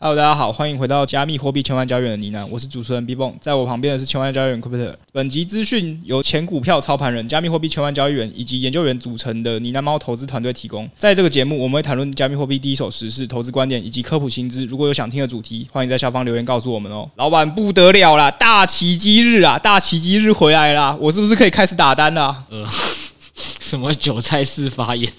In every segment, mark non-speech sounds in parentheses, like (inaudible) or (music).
Hello，大家好，欢迎回到加密货币千万交易员的呢喃，我是主持人 B 蹦，在我旁边的是千万交易员 Crypto。本集资讯由前股票操盘人、加密货币千万交易员以及研究员组成的呢喃猫投资团队提供。在这个节目，我们会谈论加密货币第一手时事、投资观点以及科普新知。如果有想听的主题，欢迎在下方留言告诉我们哦。老板不得了啦，大奇迹日啊，大奇迹日回来啦，我是不是可以开始打单了？呃，(laughs) 什么韭菜式发言？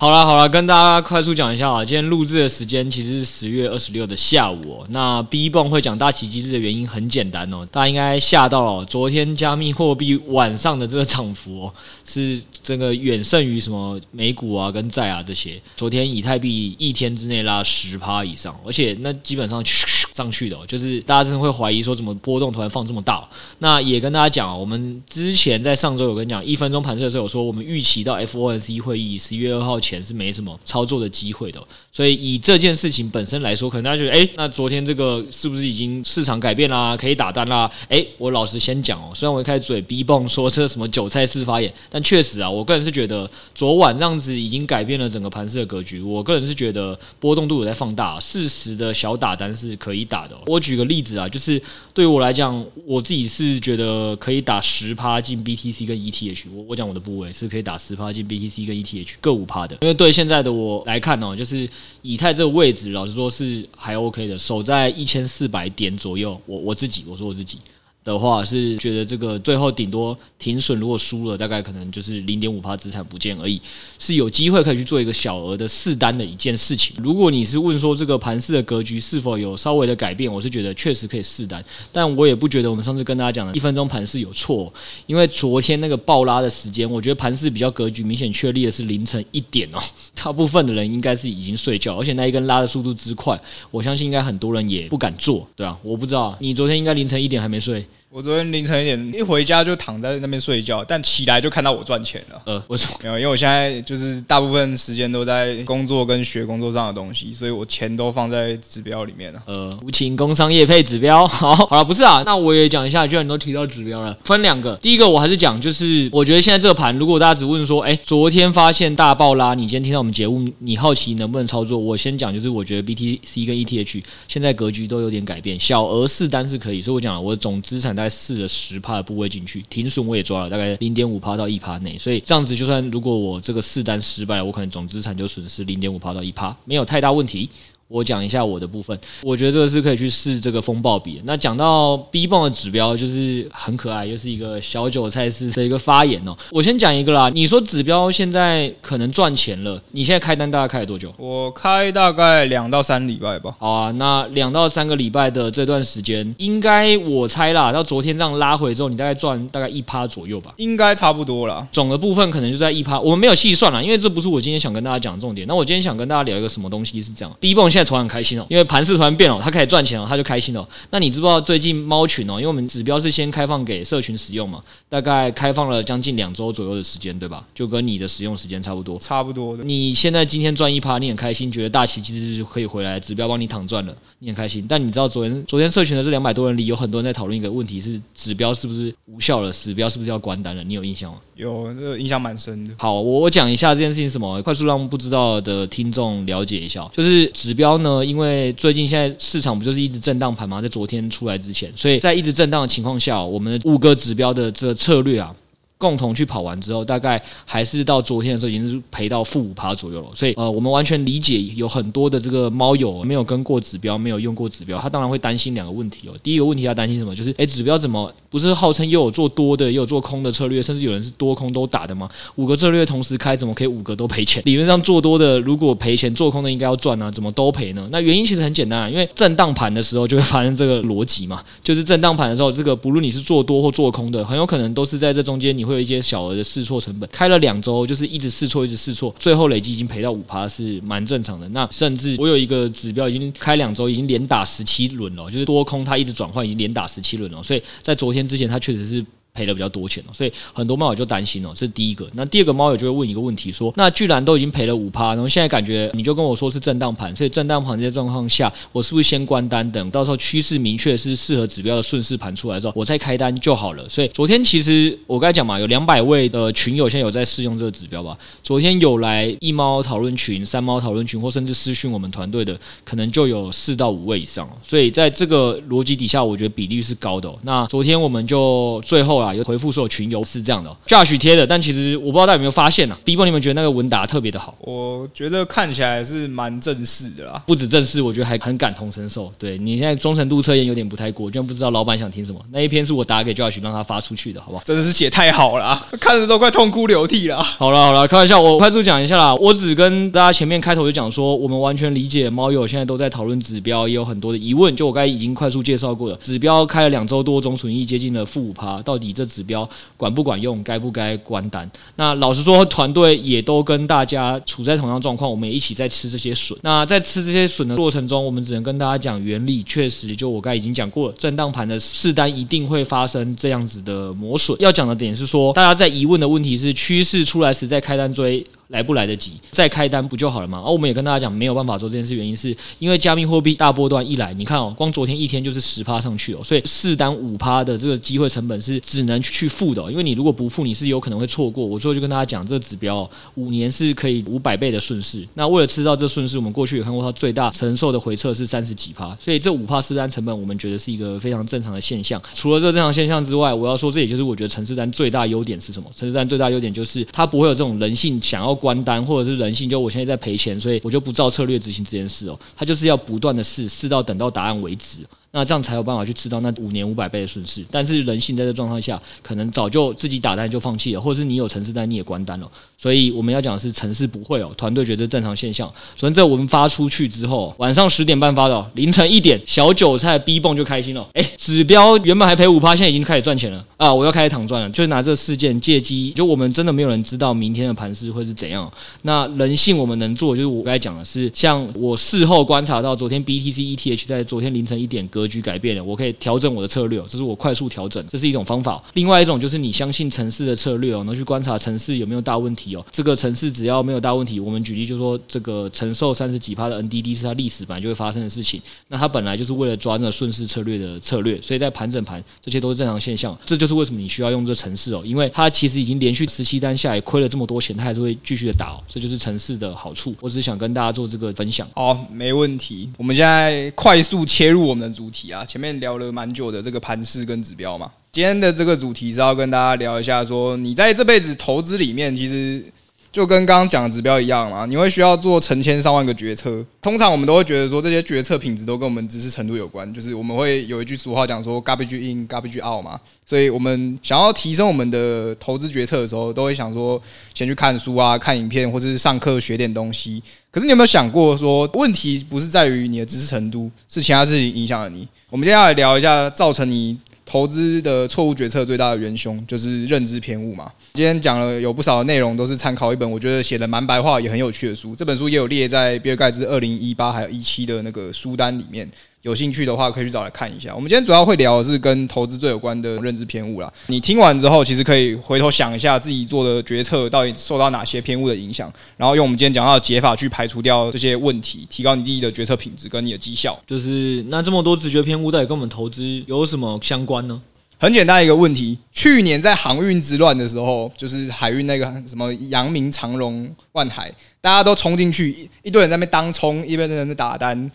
好了好了，跟大家快速讲一下啊，今天录制的时间其实是十月二十六的下午哦。那 B 蹦会讲大奇迹日的原因很简单哦，大家应该吓到了。昨天加密货币晚上的这个涨幅哦，是这个远胜于什么美股啊跟债啊这些。昨天以太币一天之内拉十趴以上，而且那基本上 (laughs) 上去的，就是大家真的会怀疑说怎么波动突然放这么大。那也跟大家讲，我们之前在上周有跟你讲一分钟盘势的时候，有说我们预期到 FOMC 会议十一月二号前。是没什么操作的机会的，所以以这件事情本身来说，可能大家觉得，哎，那昨天这个是不是已经市场改变啦，可以打单啦？哎，我老实先讲哦，虽然我一开始嘴逼蹦说这什么韭菜式发言，但确实啊，我个人是觉得昨晚这样子已经改变了整个盘势的格局。我个人是觉得波动度有在放大，适时的小打单是可以你打的。我举个例子啊，就是对于我来讲，我自己是觉得可以打十趴进 BTC 跟 ETH。我我讲我的部位是可以打十趴进 BTC 跟 ETH 各五趴的。因为对现在的我来看哦，就是以太这个位置，老实说是还 OK 的，守在一千四百点左右。我我自己，我说我自己。的话是觉得这个最后顶多停损，如果输了，大概可能就是零点五趴资产不见而已，是有机会可以去做一个小额的试单的一件事情。如果你是问说这个盘势的格局是否有稍微的改变，我是觉得确实可以试单，但我也不觉得我们上次跟大家讲的一分钟盘势有错，因为昨天那个爆拉的时间，我觉得盘势比较格局明显确立的是凌晨一点哦，(laughs) 大部分的人应该是已经睡觉，而且那一根拉的速度之快，我相信应该很多人也不敢做，对啊，我不知道你昨天应该凌晨一点还没睡。我昨天凌晨一点一回家就躺在那边睡觉，但起来就看到我赚钱了。呃，为什么？没有，因为我现在就是大部分时间都在工作跟学工作上的东西，所以我钱都放在指标里面了。呃，无情工商业配指标。(laughs) 好，好了，不是啊，那我也讲一下，既然你都提到指标了，分两个。第一个我还是讲，就是我觉得现在这个盘，如果大家只问说，哎，昨天发现大爆拉，你今天听到我们节目，你好奇能不能操作？我先讲，就是我觉得 BTC 跟 ETH 现在格局都有点改变，小额试单是可以，所以我讲了，我的总资产大概试了十。帕的部位进去，停损我也抓了，大概零点五帕到一帕内，所以这样子就算如果我这个四单失败，我可能总资产就损失零点五帕到一帕，没有太大问题。我讲一下我的部分，我觉得这个是可以去试这个风暴比。那讲到 B 泵的指标，就是很可爱，又是一个小韭菜式的一个发言哦。我先讲一个啦，你说指标现在可能赚钱了，你现在开单大概开了多久？我开大概两到三礼拜吧。好啊，那两到三个礼拜的这段时间，应该我猜啦，到昨天这样拉回之后，你大概赚大概一趴左右吧？应该差不多啦。总的部分可能就在一趴，我们没有细算啦，因为这不是我今天想跟大家讲的重点。那我今天想跟大家聊一个什么东西是这样，B 泵现在突然很开心哦，因为盘势突然变了，他开始赚钱了，他就开心了。那你知不知道最近猫群哦？因为我们指标是先开放给社群使用嘛，大概开放了将近两周左右的时间，对吧？就跟你的使用时间差不多，差不多的。你现在今天赚一趴，你很开心，觉得大旗其实可以回来，指标帮你躺赚了，你很开心。但你知道昨天昨天社群的这两百多人里，有很多人在讨论一个问题是：指标是不是无效了？指标是不是要关单了？你有印象吗？有，那印象蛮深的。好，我讲一下这件事情什么，快速让不知道的听众了解一下。就是指标呢，因为最近现在市场不就是一直震荡盘吗？在昨天出来之前，所以在一直震荡的情况下，我们五个指标的这个策略啊。共同去跑完之后，大概还是到昨天的时候已经是赔到负五趴左右了。所以呃，我们完全理解有很多的这个猫友没有跟过指标，没有用过指标，他当然会担心两个问题哦。第一个问题要担心什么？就是诶，指标怎么不是号称又有做多的，又有做空的策略，甚至有人是多空都打的吗？五个策略同时开，怎么可以五个都赔钱？(laughs) 理论上做多的如果赔钱，做空的应该要赚啊，怎么都赔呢？那原因其实很简单啊，因为震荡盘的时候就会发生这个逻辑嘛，就是震荡盘的时候，这个不论你是做多或做空的，很有可能都是在这中间你会有一些小额的。试错成本开了两周，就是一直试错，一直试错，最后累计已经赔到五趴，是蛮正常的。那甚至我有一个指标已经开两周，已经连打十七轮了，就是多空它一直转换，已经连打十七轮了。所以在昨天之前，它确实是赔了比较多钱哦，所以很多猫友就担心哦，这是第一个。那第二个猫友就会问一个问题说：那居然都已经赔了五趴，然后现在感觉你就跟我说是震荡盘，所以震荡盘这些状况下，我是不是先关单，等到时候趋势明确是适合指标的顺势盘出来之后，我再开单就好了？所以昨天其实我刚才讲嘛，有两百位的群友现在有在试用这个指标吧？昨天有来一猫讨论群、三猫讨论群，或甚至私讯我们团队的，可能就有四到五位以上。所以在这个逻辑底下，我觉得比例是高的哦。那昨天我们就最后啊，有回复所有群友是这样的，Josh 贴的，但其实我不知道大家有没有发现呢、啊？Bbo 你们觉得那个文达特别的好？我觉得看起来是蛮正式的啦，不止正式，我觉得还很感同身受。对，你现在忠诚度测验有点不太过，居然不知道老板想听什么。那一篇是我打给 Josh 让他发出去的，好不好？真的是写太好了、啊，(laughs) 看着都快痛哭流涕了。好了好了，开玩笑，我快速讲一下啦。我只跟大家前面开头就讲说，我们完全理解猫友现在都在讨论指标，也有很多的疑问。就我刚才已经快速介绍过了，指标开了两周多，总损益接近了负五趴，到底这指标管不管用？该不该关单？那老实说，团队也都跟大家处在同样状况，我们也一起在吃这些笋。那在吃这些笋的过程中，我们只能跟大家讲原理，确实就我刚才已经讲过了，震荡盘的试单一定会发生这样子的磨损。要讲的点是说，大家在疑问的问题是趋势出来时再开单追。来不来得及，再开单不就好了吗？而、哦、我们也跟大家讲，没有办法做这件事，原因是因为加密货币大波段一来，你看哦，光昨天一天就是十趴上去哦，所以试单五趴的这个机会成本是只能去付的、因为你如果不付，你是有可能会错过。我最后就跟大家讲，这个指标、哦、五年是可以五百倍的顺势。那为了吃到这顺势，我们过去也看过它最大承受的回撤是三十几趴，所以这五趴试单成本，我们觉得是一个非常正常的现象。除了这个正常现象之外，我要说，这也就是我觉得城市单最大优点是什么？城市单最大优点就是它不会有这种人性想要关单或者是。人性就我现在在赔钱，所以我就不照策略执行这件事哦。他就是要不断的试，试到等到答案为止。那这样才有办法去吃到那五年五百倍的顺势，但是人性在这状态下，可能早就自己打单就放弃了，或者是你有城市单你也关单了。所以我们要讲的是城市不会哦，团队觉得正常现象。所以这我们发出去之后，晚上十点半发的，凌晨一点，小韭菜逼蹦就开心了。哎，指标原本还赔五趴，现在已经开始赚钱了啊！我要开始躺赚了，就拿这个事件借机，就我们真的没有人知道明天的盘势会是怎样。那人性我们能做，就是我刚才讲的是，像我事后观察到，昨天 BTC ETH 在昨天凌晨一点割格局改变了，我可以调整我的策略，这是我快速调整，这是一种方法。另外一种就是你相信城市的策略哦，能去观察城市有没有大问题哦。这个城市只要没有大问题，我们举例就说这个承受三十几趴的 NDD 是它历史本来就会发生的事情，那它本来就是为了抓那个顺势策略的策略，所以在盘整盘这些都是正常现象。这就是为什么你需要用这城市哦，因为它其实已经连续十七单下来亏了这么多钱，它还是会继续的打哦，这就是城市的好处。我只是想跟大家做这个分享。好，没问题。我们现在快速切入我们的主题啊，前面聊。了蛮久的这个盘势跟指标嘛，今天的这个主题是要跟大家聊一下，说你在这辈子投资里面，其实就跟刚刚讲的指标一样嘛，你会需要做成千上万个决策。通常我们都会觉得说，这些决策品质都跟我们知识程度有关，就是我们会有一句俗话讲说 “garbage in, garbage out” 嘛。所以我们想要提升我们的投资决策的时候，都会想说先去看书啊、看影片，或者是上课学点东西。可是你有没有想过说，问题不是在于你的知识程度，是其他事情影响了你？我们接下来聊一下造成你投资的错误决策最大的元凶，就是认知偏误嘛。今天讲了有不少的内容，都是参考一本我觉得写的蛮白话也很有趣的书。这本书也有列在比尔盖茨二零一八还有一七的那个书单里面。有兴趣的话，可以去找来看一下。我们今天主要会聊的是跟投资最有关的认知偏误啦。你听完之后，其实可以回头想一下自己做的决策到底受到哪些偏误的影响，然后用我们今天讲到的解法去排除掉这些问题，提高你自己的决策品质跟你的绩效。就是那这么多直觉偏误，到底跟我们投资有什么相关呢？很简单一个问题，去年在航运之乱的时候，就是海运那个什么阳明、长荣、万海，大家都冲进去，一堆人在那边当冲，一堆人在那打单。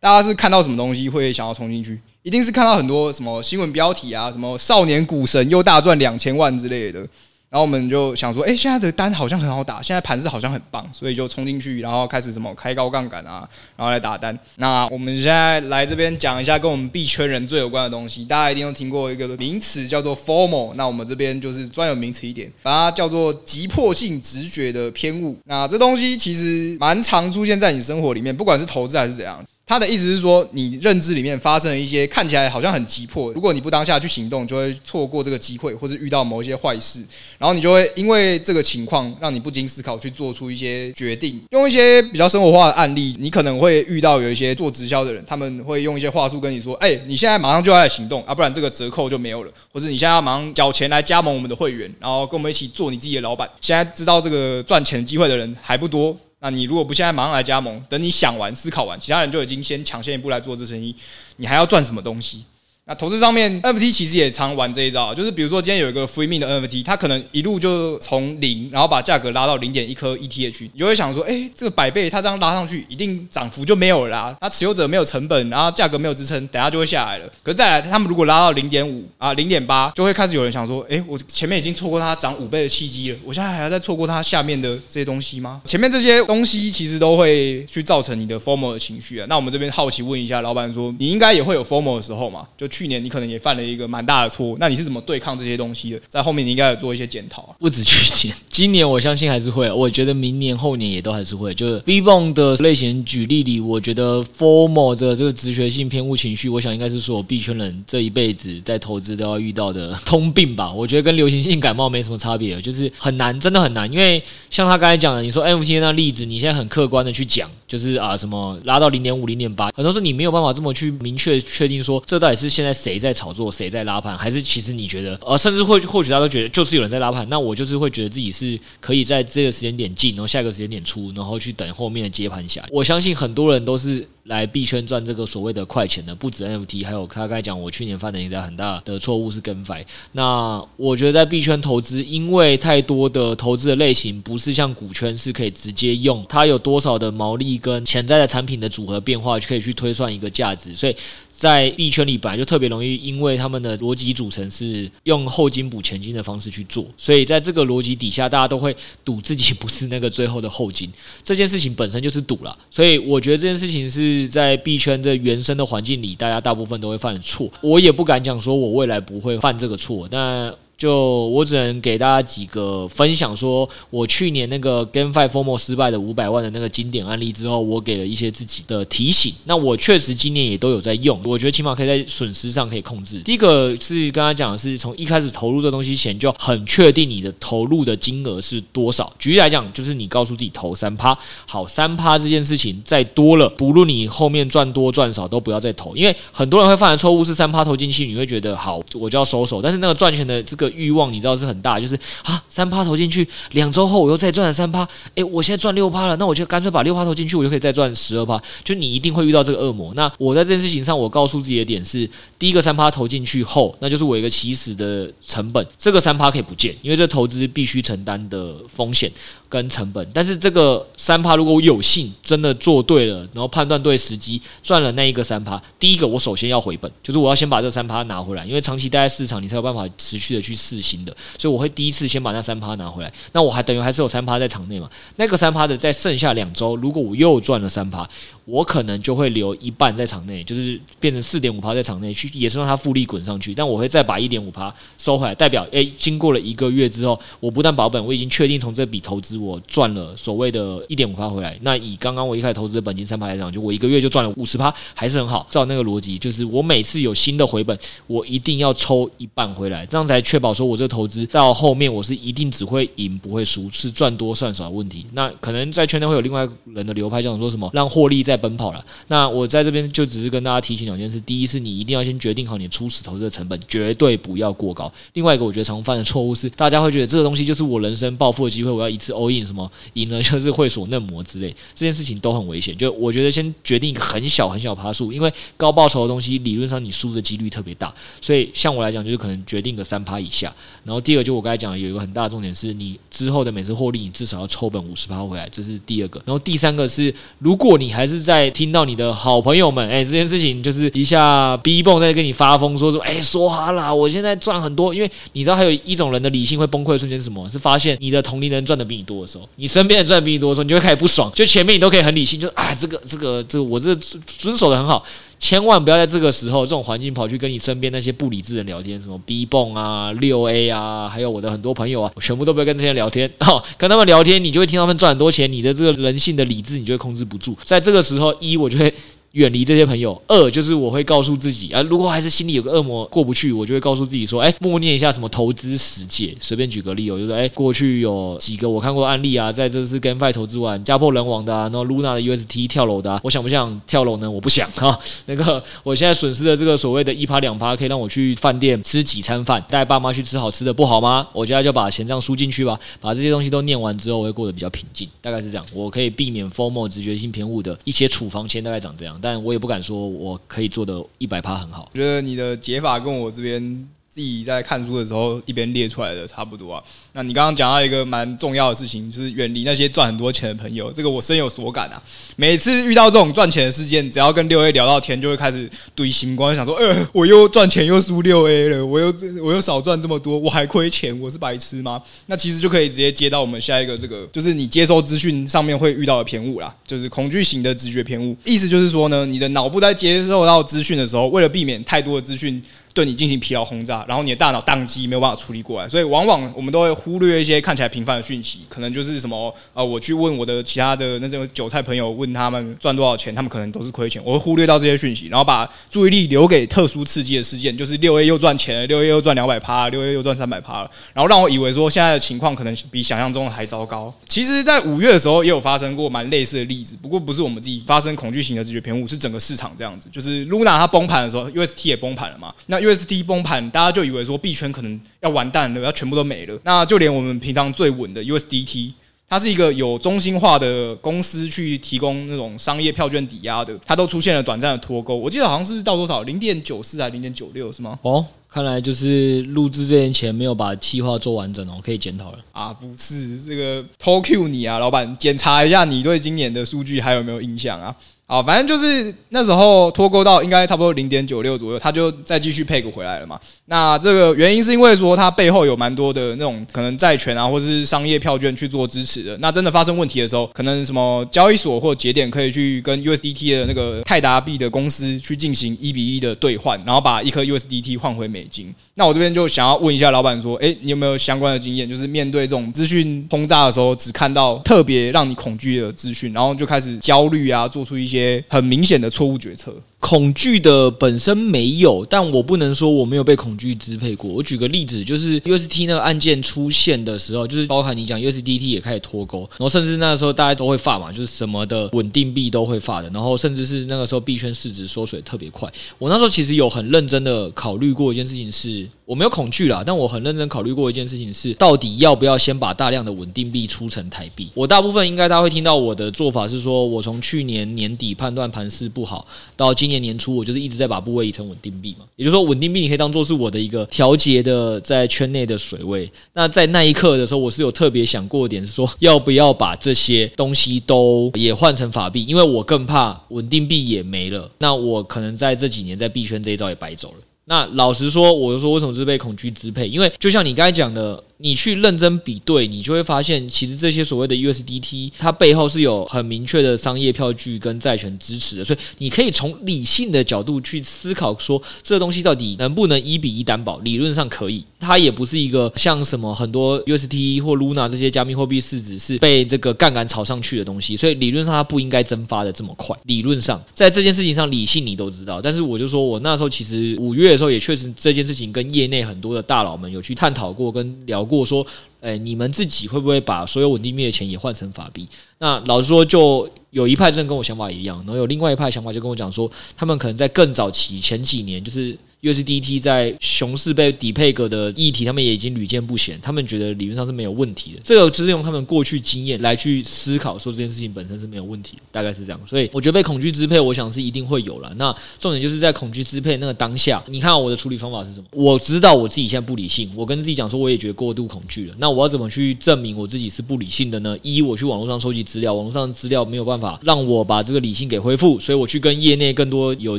大家是看到什么东西会想要冲进去？一定是看到很多什么新闻标题啊，什么少年股神又大赚两千万之类的。然后我们就想说，哎，现在的单好像很好打，现在盘势好像很棒，所以就冲进去，然后开始什么开高杠杆啊，然后来打单。那我们现在来这边讲一下跟我们币圈人最有关的东西，大家一定都听过一个名词叫做 “formal”，。那我们这边就是专有名词一点，把它叫做急迫性直觉的偏误。那这东西其实蛮常出现在你生活里面，不管是投资还是怎样。他的意思是说，你认知里面发生了一些看起来好像很急迫，如果你不当下去行动，就会错过这个机会，或是遇到某一些坏事，然后你就会因为这个情况让你不经思考去做出一些决定。用一些比较生活化的案例，你可能会遇到有一些做直销的人，他们会用一些话术跟你说：“哎，你现在马上就要来行动啊，不然这个折扣就没有了，或者你现在要马上缴钱来加盟我们的会员，然后跟我们一起做你自己的老板。”现在知道这个赚钱机会的人还不多。那你如果不现在马上来加盟，等你想完、思考完，其他人就已经先抢先一步来做这生意，你还要赚什么东西？那投资上面，NFT 其实也常玩这一招，就是比如说今天有一个 free min 的 NFT，它可能一路就从零，然后把价格拉到零点一颗 ETH，你就会想说，哎，这个百倍它这样拉上去，一定涨幅就没有了啦。那持有者没有成本，然后价格没有支撑，等下就会下来了。可是再来，他们如果拉到零点五啊，零点八，就会开始有人想说，哎，我前面已经错过它涨五倍的契机了，我现在还要再错过它下面的这些东西吗？前面这些东西其实都会去造成你的 FOMO 的情绪啊。那我们这边好奇问一下老板说，你应该也会有 FOMO 的时候嘛？就去去年你可能也犯了。一个蛮大的错误，那你是怎么对抗这些东西的？在后面你应该有做一些检讨啊。不止去年，今年我相信还是会。我觉得明年后年也都还是会。就是 B 泵的类型举例里，我觉得 formal 的这个直觉性偏误情绪，我想应该是说我币圈人这一辈子在投资都要遇到的通病吧。我觉得跟流行性感冒没什么差别，就是很难，真的很难。因为像他刚才讲的，你说 NFT 那例子，你现在很客观的去讲，就是啊什么拉到零点五、零点八，很多时候你没有办法这么去明确确定说这到底是现在谁在炒作。谁在拉盘？还是其实你觉得，呃，甚至会或许大家都觉得就是有人在拉盘，那我就是会觉得自己是可以在这个时间点进，然后下一个时间点出，然后去等后面的接盘侠。我相信很多人都是。来币圈赚这个所谓的快钱的，不止 NFT，还有他刚才讲，我去年犯的一个很大的错误是跟风。那我觉得在币圈投资，因为太多的投资的类型不是像股圈是可以直接用它有多少的毛利跟潜在的产品的组合变化，就可以去推算一个价值。所以在币圈里本来就特别容易，因为他们的逻辑组成是用后金补前金的方式去做，所以在这个逻辑底下，大家都会赌自己不是那个最后的后金。这件事情本身就是赌了，所以我觉得这件事情是。在币圈的原生的环境里，大家大部分都会犯的错。我也不敢讲说我未来不会犯这个错，但。就我只能给大家几个分享，说我去年那个 GameFi FOMO 失败的五百万的那个经典案例之后，我给了一些自己的提醒。那我确实今年也都有在用，我觉得起码可以在损失上可以控制。第一个是刚才讲的是从一开始投入这东西前就很确定你的投入的金额是多少。举例来讲，就是你告诉自己投三趴，好，三趴这件事情再多了，不论你后面赚多赚少都不要再投，因为很多人会犯的错误是三趴投进去，你会觉得好，我就要收手，但是那个赚钱的这个。欲望你知道是很大，就是啊，三趴投进去，两周后我又再赚了三趴，诶，我现在赚六趴了，那我就干脆把六趴投进去，我就可以再赚十二趴。就你一定会遇到这个恶魔。那我在这件事情上，我告诉自己的点是，第一个三趴投进去后，那就是我一个起始的成本，这个三趴可以不见，因为这投资必须承担的风险跟成本。但是这个三趴如果我有幸真的做对了，然后判断对时机，赚了那一个三趴，第一个我首先要回本，就是我要先把这三趴拿回来，因为长期待在市场，你才有办法持续的去。试新的，所以我会第一次先把那三趴拿回来，那我还等于还是有三趴在场内嘛？那个三趴的在剩下两周，如果我又赚了三趴，我可能就会留一半在场内，就是变成四点五趴在场内去，也是让它复利滚上去。但我会再把一点五趴收回来，代表诶、经过了一个月之后，我不但保本，我已经确定从这笔投资我赚了所谓的一点五趴回来。那以刚刚我一开始投资的本金三趴来讲，就我一个月就赚了五十趴，还是很好。照那个逻辑，就是我每次有新的回本，我一定要抽一半回来，这样才确保。说我这个投资到后面我是一定只会赢不会输，是赚多算少的问题。那可能在圈内会有另外人的流派，叫做说什么让获利在奔跑了。那我在这边就只是跟大家提醒两件事：第一是你一定要先决定好你初始投资的成本，绝对不要过高；另外一个我觉得常犯的错误是，大家会觉得这个东西就是我人生暴富的机会，我要一次欧 in，什么赢了就是会所嫩模之类，这件事情都很危险。就我觉得先决定一个很小很小趴数，因为高报酬的东西理论上你输的几率特别大，所以像我来讲就是可能决定个三趴以下。然后第二个就我刚才讲的，有一个很大的重点是你之后的每次获利，你至少要抽本五十趴回来，这是第二个。然后第三个是，如果你还是在听到你的好朋友们，哎，这件事情就是一下 B 泵在跟你发疯，说说，哎，说哈啦，我现在赚很多，因为你知道还有一种人的理性会崩溃的瞬间是什么？是发现你的同龄人赚的比你多的时候，你身边人赚的比你多的时候，你就会开始不爽。就前面你都可以很理性，就啊，这个这个这个我这遵守的很好。千万不要在这个时候、这种环境跑去跟你身边那些不理智的人聊天，什么 B 泵啊、六 A 啊，还有我的很多朋友啊，我全部都不要跟这些人聊天。哦，跟他们聊天，你就会听他们赚很多钱，你的这个人性的理智你就会控制不住。在这个时候，一我就会远离这些朋友。二就是我会告诉自己啊，如果还是心里有个恶魔过不去，我就会告诉自己说，哎，默念一下什么投资十戒。随便举个例，我就说，哎，过去有几个我看过案例啊，在这次 GameFi 投资完家破人亡的啊，然后 Luna 的 UST 跳楼的，啊，我想不想跳楼呢？我不想哈。那个我现在损失的这个所谓的一趴两趴，可以让我去饭店吃几餐饭，带爸妈去吃好吃的，不好吗？我现在就把钱这样输进去吧，把这些东西都念完之后，我会过得比较平静，大概是这样。我可以避免 formal 直觉性偏误的一些处方签，大概长这样，但我也不敢说我可以做的一百趴很好。我觉得你的解法跟我这边。自己在看书的时候一边列出来的差不多啊。那你刚刚讲到一个蛮重要的事情，就是远离那些赚很多钱的朋友。这个我深有所感啊。每次遇到这种赚钱的事件，只要跟六 A 聊到天，就会开始堆心光，想说：呃，我又赚钱又输六 A 了，我又我又少赚这么多，我还亏钱，我是白痴吗？那其实就可以直接接到我们下一个这个，就是你接收资讯上面会遇到的偏误啦，就是恐惧型的直觉偏误。意思就是说呢，你的脑部在接受到资讯的时候，为了避免太多的资讯。对你进行疲劳轰炸，然后你的大脑宕机，没有办法处理过来，所以往往我们都会忽略一些看起来平凡的讯息，可能就是什么呃，我去问我的其他的那种韭菜朋友，问他们赚多少钱，他们可能都是亏钱，我会忽略到这些讯息，然后把注意力留给特殊刺激的事件，就是 (laughs) 六 A 又赚钱了，六 A 又赚两百趴，六 A 又赚三百趴了，然后让我以为说现在的情况可能比想象中的还糟糕。其实，在五月的时候也有发生过蛮类似的例子，不过不是我们自己发生恐惧型的直觉偏误，是整个市场这样子，就是 Luna 它崩盘的时候，UST 也崩盘了嘛，那 UST 崩盘。大家就以为说币圈可能要完蛋了，要全部都没了。那就连我们平常最稳的 USDT，它是一个有中心化的公司去提供那种商业票券抵押的，它都出现了短暂的脱钩。我记得好像是到多少零点九四还零点九六是吗？哦，看来就是录制这件钱没有把计划做完整哦，可以检讨了啊。不是这个偷 Q 你啊，老板，检查一下你对今年的数据还有没有印象啊？好，反正就是那时候脱钩到应该差不多零点九六左右，他就再继续 peg 回来了嘛。那这个原因是因为说它背后有蛮多的那种可能债权啊，或是商业票券去做支持的。那真的发生问题的时候，可能什么交易所或节点可以去跟 USDT 的那个泰达币的公司去进行一比一的兑换，然后把一颗 USDT 换回美美金。那我这边就想要问一下老板说，诶，你有没有相关的经验？就是面对这种资讯轰炸的时候，只看到特别让你恐惧的资讯，然后就开始焦虑啊，做出一些。很明显的错误决策。恐惧的本身没有，但我不能说我没有被恐惧支配过。我举个例子，就是 UST 那个案件出现的时候，就是包含你讲 USDT 也开始脱钩，然后甚至那个时候大家都会发嘛，就是什么的稳定币都会发的，然后甚至是那个时候币圈市值缩水特别快。我那时候其实有很认真的考虑过一件事情是，我没有恐惧啦，但我很认真考虑过一件事情是，到底要不要先把大量的稳定币出成台币？我大部分应该大家会听到我的做法是说，我从去年年底判断盘势不好，到今年年初，我就是一直在把部位移成稳定币嘛，也就是说，稳定币你可以当做是我的一个调节的在圈内的水位。那在那一刻的时候，我是有特别想过点，是说要不要把这些东西都也换成法币，因为我更怕稳定币也没了，那我可能在这几年在币圈这一招也白走了。那老实说，我就说为什么是被恐惧支配？因为就像你刚才讲的。你去认真比对，你就会发现，其实这些所谓的 USDT，它背后是有很明确的商业票据跟债权支持的，所以你可以从理性的角度去思考，说这东西到底能不能一比一担保？理论上可以，它也不是一个像什么很多 UST 或 Luna 这些加密货币市值是被这个杠杆炒上去的东西，所以理论上它不应该蒸发的这么快。理论上，在这件事情上，理性你都知道，但是我就说我那时候其实五月的时候也确实这件事情跟业内很多的大佬们有去探讨过跟聊过。过说，哎，你们自己会不会把所有稳定币的钱也换成法币？那老实说，就有一派真的跟我想法一样，然后有另外一派想法就跟我讲说，他们可能在更早期前几年，就是。USDT 在熊市被底配格的议题，他们也已经屡见不鲜。他们觉得理论上是没有问题的。这个就是用他们过去经验来去思考，说这件事情本身是没有问题，大概是这样。所以我觉得被恐惧支配，我想是一定会有了。那重点就是在恐惧支配那个当下，你看我的处理方法是什么？我知道我自己现在不理性，我跟自己讲说，我也觉得过度恐惧了。那我要怎么去证明我自己是不理性的呢？一，我去网络上收集资料，网络上资料没有办法让我把这个理性给恢复，所以我去跟业内更多有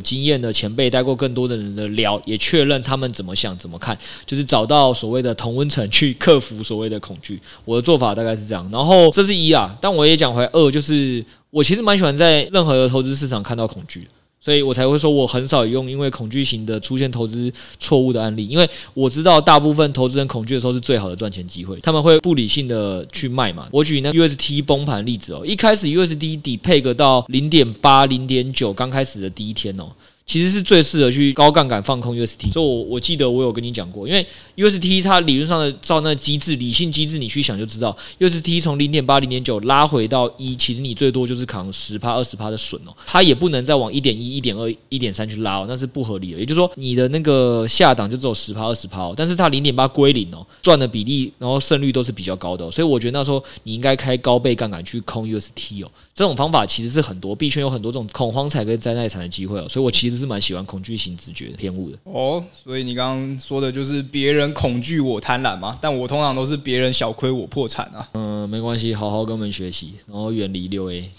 经验的前辈，带过更多的人的聊，也确认他。们怎么想怎么看，就是找到所谓的同温层去克服所谓的恐惧。我的做法大概是这样，然后这是一啊，但我也讲回来二，就是我其实蛮喜欢在任何的投资市场看到恐惧。所以我才会说我很少用因为恐惧型的出现投资错误的案例，因为我知道大部分投资人恐惧的时候是最好的赚钱机会，他们会不理性的去卖嘛。我举那 UST 崩盘例子哦，一开始 USD 底配个到零点八、零点九，刚开始的第一天哦。其实是最适合去高杠杆放空 UST，所以我我记得我有跟你讲过，因为 UST 它理论上的照那机制，理性机制你去想就知道，UST 从零点八、零点九拉回到一，其实你最多就是扛十趴、二十趴的损哦，它也不能再往一点一、一点二、一点三去拉哦，那是不合理的。也就是说，你的那个下档就只有十趴、二十趴哦，但是它零点八归零哦，赚的比例然后胜率都是比较高的，所以我觉得那时候你应该开高倍杠杆去空 UST 哦，这种方法其实是很多，币圈有很多这种恐慌才跟灾难产的机会哦，所以我其实是蛮喜欢恐惧型直觉偏误的哦，所以你刚刚说的就是别人恐惧我贪婪嘛？但我通常都是别人小亏我破产啊。嗯，没关系，好好跟我们学习，然后远离六 A。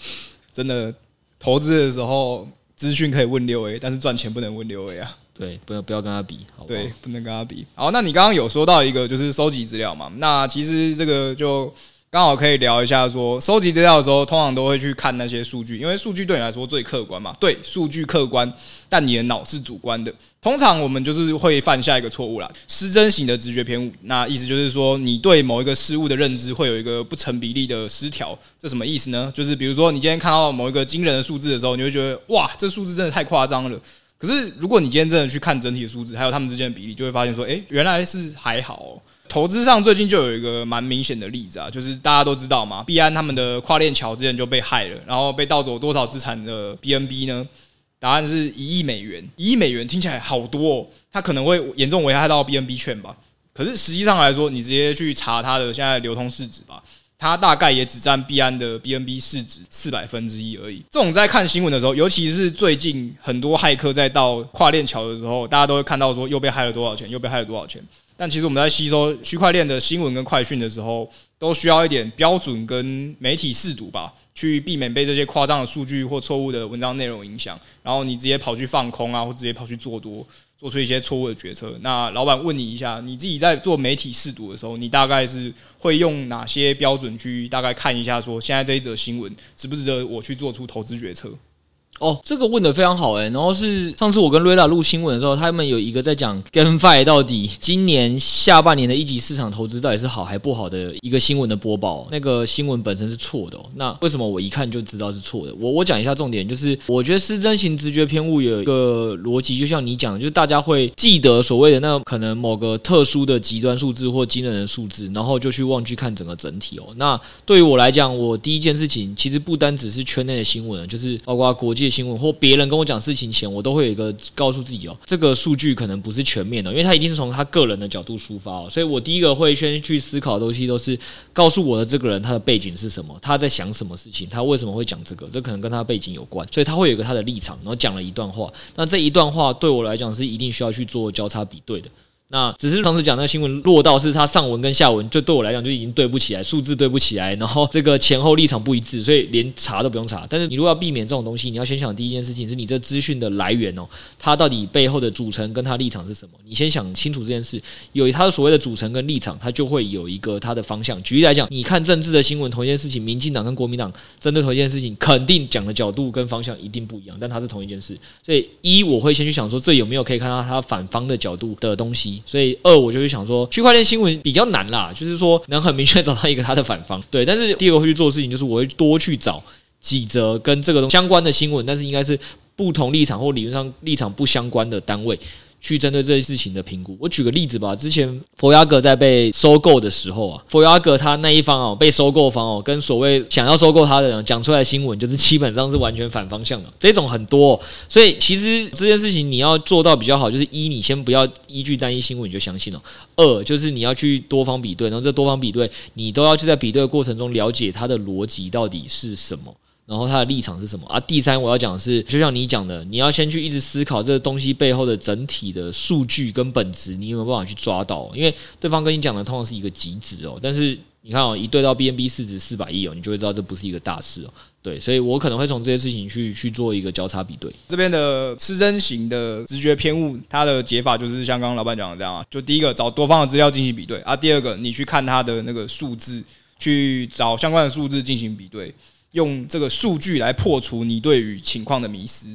真的，投资的时候资讯可以问六 A，但是赚钱不能问六 A 啊。对，不要不要跟他比？对，不能跟他比。好，那你刚刚有说到一个就是收集资料嘛？那其实这个就。刚好可以聊一下，说收集资料的时候，通常都会去看那些数据，因为数据对你来说最客观嘛。对，数据客观，但你的脑是主观的。通常我们就是会犯下一个错误啦，失真型的直觉偏误。那意思就是说，你对某一个事物的认知会有一个不成比例的失调。这什么意思呢？就是比如说，你今天看到某一个惊人的数字的时候，你会觉得哇，这数字真的太夸张了。可是如果你今天真的去看整体的数字，还有它们之间的比例，就会发现说，诶，原来是还好。投资上最近就有一个蛮明显的例子啊，就是大家都知道嘛，币安他们的跨链桥之前就被害了，然后被盗走多少资产的 BNB 呢？答案是一亿美元，一亿美元听起来好多哦，它可能会严重危害到 BNB 券吧。可是实际上来说，你直接去查它的现在流通市值吧，它大概也只占币安的 BNB 市值四百分之一而已。这种在看新闻的时候，尤其是最近很多骇客在到跨链桥的时候，大家都会看到说又被害了多少钱，又被害了多少钱。但其实我们在吸收区块链的新闻跟快讯的时候，都需要一点标准跟媒体试读吧，去避免被这些夸张的数据或错误的文章内容影响。然后你直接跑去放空啊，或直接跑去做多，做出一些错误的决策。那老板问你一下，你自己在做媒体试读的时候，你大概是会用哪些标准去大概看一下，说现在这一则新闻值不值得我去做出投资决策？哦，这个问的非常好哎。然后是上次我跟瑞拉录新闻的时候，他们有一个在讲 GameFi 到底今年下半年的一级市场投资到底是好还不好的一个新闻的播报。那个新闻本身是错的哦。那为什么我一看就知道是错的？我我讲一下重点，就是我觉得失真型直觉偏误有一个逻辑，就像你讲的，就是大家会记得所谓的那可能某个特殊的极端数字或惊人的数字，然后就去忘记看整个整体哦。那对于我来讲，我第一件事情其实不单只是圈内的新闻，就是包括国际。新闻或别人跟我讲事情前，我都会有一个告诉自己哦，这个数据可能不是全面的，因为他一定是从他个人的角度出发哦，所以我第一个会先去思考的东西都是告诉我的这个人他的背景是什么，他在想什么事情，他为什么会讲这个，这可能跟他背景有关，所以他会有一个他的立场，然后讲了一段话，那这一段话对我来讲是一定需要去做交叉比对的。那只是上次讲那个新闻落到是他上文跟下文，就对我来讲就已经对不起来，数字对不起来，然后这个前后立场不一致，所以连查都不用查。但是你如果要避免这种东西，你要先想第一件事情是你这资讯的来源哦，它到底背后的组成跟它立场是什么？你先想清楚这件事，有它的所谓的组成跟立场，它就会有一个它的方向。举例来讲，你看政治的新闻，同一件事情，民进党跟国民党针对同一件事情，肯定讲的角度跟方向一定不一样，但它是同一件事。所以一我会先去想说，这有没有可以看到它反方的角度的东西？所以二我。就会想说，区块链新闻比较难啦，就是说能很明确找到一个它的反方。对，但是第二个会去做的事情，就是我会多去找几则跟这个东相关的新闻，但是应该是不同立场或理论上立场不相关的单位。去针对这些事情的评估。我举个例子吧，之前佛牙格在被收购的时候啊，佛牙格他那一方哦，被收购方哦，跟所谓想要收购他的人讲出来的新闻，就是 (laughs) 基本上是完全反方向的。这种很多，所以其实这件事情你要做到比较好，就是一，你先不要依据单一新闻你就相信了；二，就是你要去多方比对，然后这多方比对，你都要去在比对的过程中了解它的逻辑到底是什么。然后他的立场是什么啊？第三，我要讲的是，就像你讲的，你要先去一直思考这个东西背后的整体的数据跟本质，你有没有办法去抓到？因为对方跟你讲的通常是一个极值哦，但是你看哦，一对到 BNB 市值四百亿哦，你就会知道这不是一个大事哦。对，所以我可能会从这些事情去去做一个交叉比对。这边的失真型的直觉偏误，它的解法就是像刚刚老板讲的这样啊，就第一个找多方的资料进行比对啊，第二个你去看它的那个数字，去找相关的数字进行比对。用这个数据来破除你对于情况的迷思。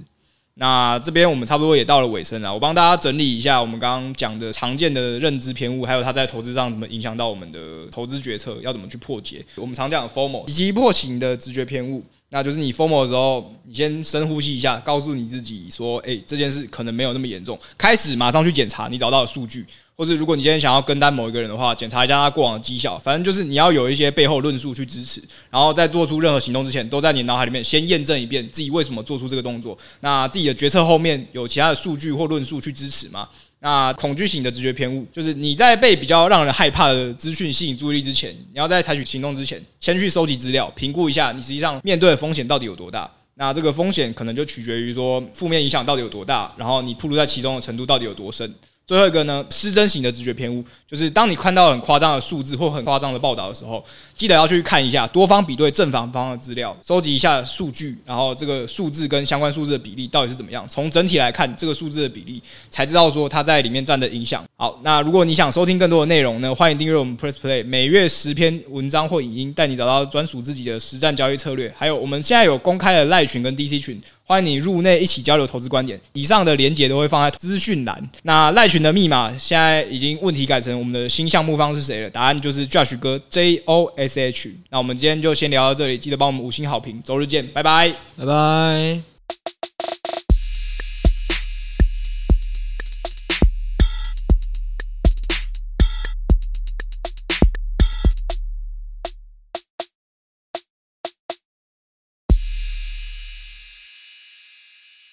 那这边我们差不多也到了尾声了，我帮大家整理一下我们刚刚讲的常见的认知偏误，还有它在投资上怎么影响到我们的投资决策，要怎么去破解。我们常讲的 formal 以及破型的直觉偏误，那就是你 formal 的时候，你先深呼吸一下，告诉你自己说，哎、这件事可能没有那么严重，开始马上去检查你找到的数据。或者，如果你今天想要跟单某一个人的话，检查一下他过往的绩效，反正就是你要有一些背后论述去支持，然后在做出任何行动之前，都在你脑海里面先验证一遍自己为什么做出这个动作。那自己的决策后面有其他的数据或论述去支持吗？那恐惧型的直觉偏误，就是你在被比较让人害怕的资讯吸引注意力之前，你要在采取行动之前，先去收集资料，评估一下你实际上面对的风险到底有多大。那这个风险可能就取决于说负面影响到底有多大，然后你暴露在其中的程度到底有多深。最后一个呢，失真型的直觉偏误，就是当你看到很夸张的数字或很夸张的报道的时候，记得要去看一下多方比对正反方的资料，收集一下数据，然后这个数字跟相关数字的比例到底是怎么样？从整体来看，这个数字的比例才知道说它在里面占的影响。好，那如果你想收听更多的内容呢，欢迎订阅我们 Press Play，每月十篇文章或影音，带你找到专属自己的实战交易策略。还有我们现在有公开的赖群跟 DC 群。欢迎你入内一起交流投资观点，以上的连结都会放在资讯栏。那赖群的密码现在已经问题改成我们的新项目方是谁了？答案就是 Josh 哥 J O S H。那我们今天就先聊到这里，记得帮我们五星好评，周日见，拜拜，拜拜。